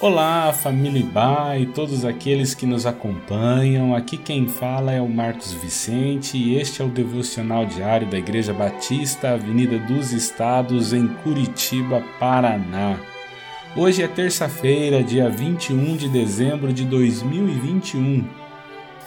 Olá, família Ibá e todos aqueles que nos acompanham. Aqui quem fala é o Marcos Vicente e este é o devocional diário da Igreja Batista, Avenida dos Estados, em Curitiba, Paraná. Hoje é terça-feira, dia 21 de dezembro de 2021.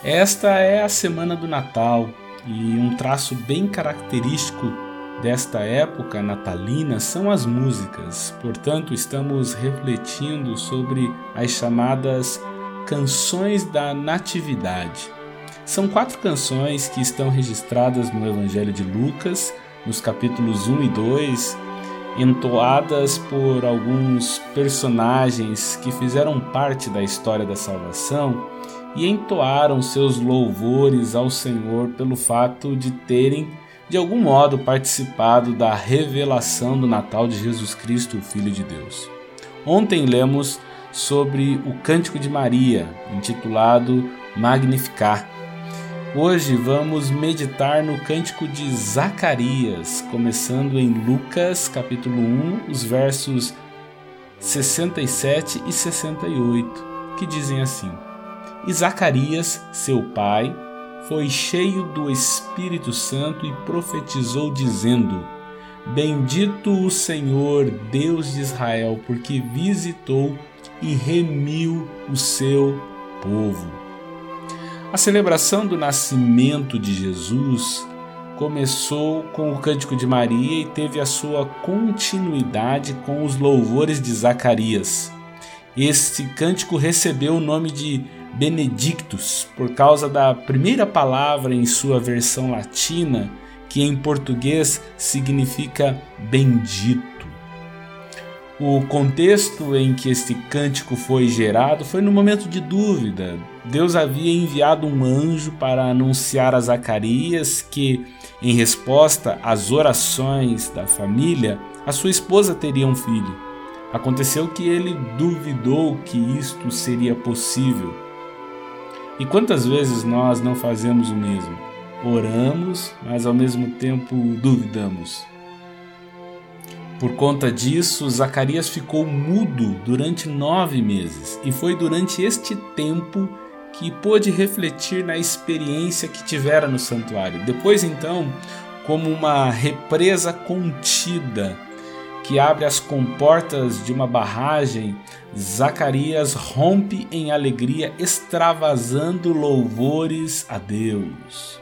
Esta é a semana do Natal e um traço bem característico desta época natalina são as músicas, portanto, estamos refletindo sobre as chamadas canções da Natividade. São quatro canções que estão registradas no Evangelho de Lucas, nos capítulos 1 e 2, entoadas por alguns personagens que fizeram parte da história da salvação e entoaram seus louvores ao Senhor pelo fato de terem de algum modo participado da revelação do Natal de Jesus Cristo, o Filho de Deus. Ontem lemos sobre o Cântico de Maria, intitulado Magnificar. Hoje vamos meditar no Cântico de Zacarias, começando em Lucas, capítulo 1, os versos 67 e 68, que dizem assim: E Zacarias, seu pai, foi cheio do Espírito Santo e profetizou, dizendo: Bendito o Senhor, Deus de Israel, porque visitou e remiu o seu povo. A celebração do nascimento de Jesus começou com o Cântico de Maria e teve a sua continuidade com os louvores de Zacarias. Este cântico recebeu o nome de Benedictus, por causa da primeira palavra em sua versão latina, que em português significa bendito. O contexto em que este cântico foi gerado foi no momento de dúvida. Deus havia enviado um anjo para anunciar a Zacarias que, em resposta às orações da família, a sua esposa teria um filho. Aconteceu que ele duvidou que isto seria possível e quantas vezes nós não fazemos o mesmo? Oramos, mas ao mesmo tempo duvidamos. Por conta disso, Zacarias ficou mudo durante nove meses, e foi durante este tempo que pôde refletir na experiência que tivera no santuário. Depois, então, como uma represa contida, que abre as comportas de uma barragem, Zacarias rompe em alegria, extravasando louvores a Deus.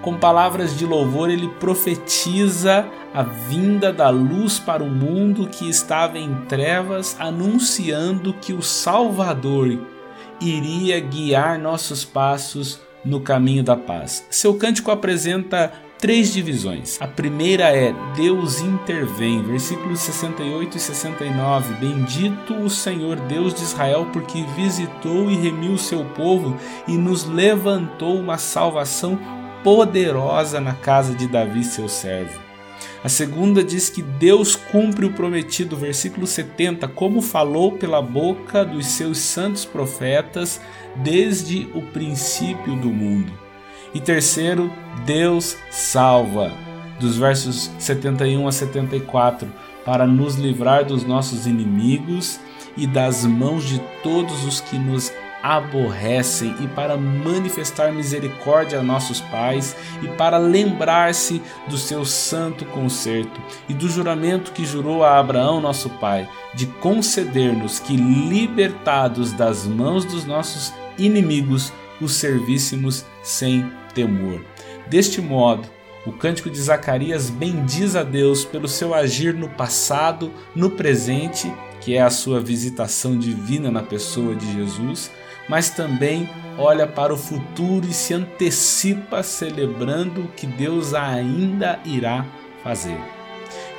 Com palavras de louvor, ele profetiza a vinda da luz para o mundo que estava em trevas, anunciando que o Salvador iria guiar nossos passos no caminho da paz. Seu cântico apresenta três divisões. A primeira é Deus intervém, versículos 68 e 69. Bendito o Senhor Deus de Israel, porque visitou e remiu o seu povo e nos levantou uma salvação poderosa na casa de Davi, seu servo. A segunda diz que Deus cumpre o prometido, versículo 70, como falou pela boca dos seus santos profetas desde o princípio do mundo. E terceiro, Deus salva, dos versos 71 a 74, para nos livrar dos nossos inimigos e das mãos de todos os que nos aborrecem e para manifestar misericórdia a nossos pais e para lembrar-se do seu santo concerto e do juramento que jurou a Abraão, nosso pai, de conceder-nos que, libertados das mãos dos nossos inimigos, os servíssemos sem temor. Deste modo, o cântico de Zacarias bendiz a Deus pelo seu agir no passado, no presente, que é a sua visitação divina na pessoa de Jesus, mas também olha para o futuro e se antecipa celebrando o que Deus ainda irá fazer.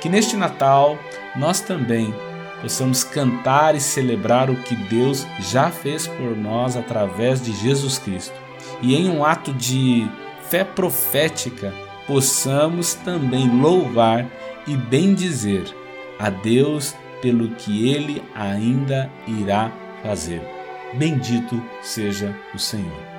Que neste Natal nós também possamos cantar e celebrar o que Deus já fez por nós através de Jesus Cristo e em um ato de fé profética possamos também louvar e bendizer a Deus pelo que ele ainda irá fazer. Bendito seja o Senhor.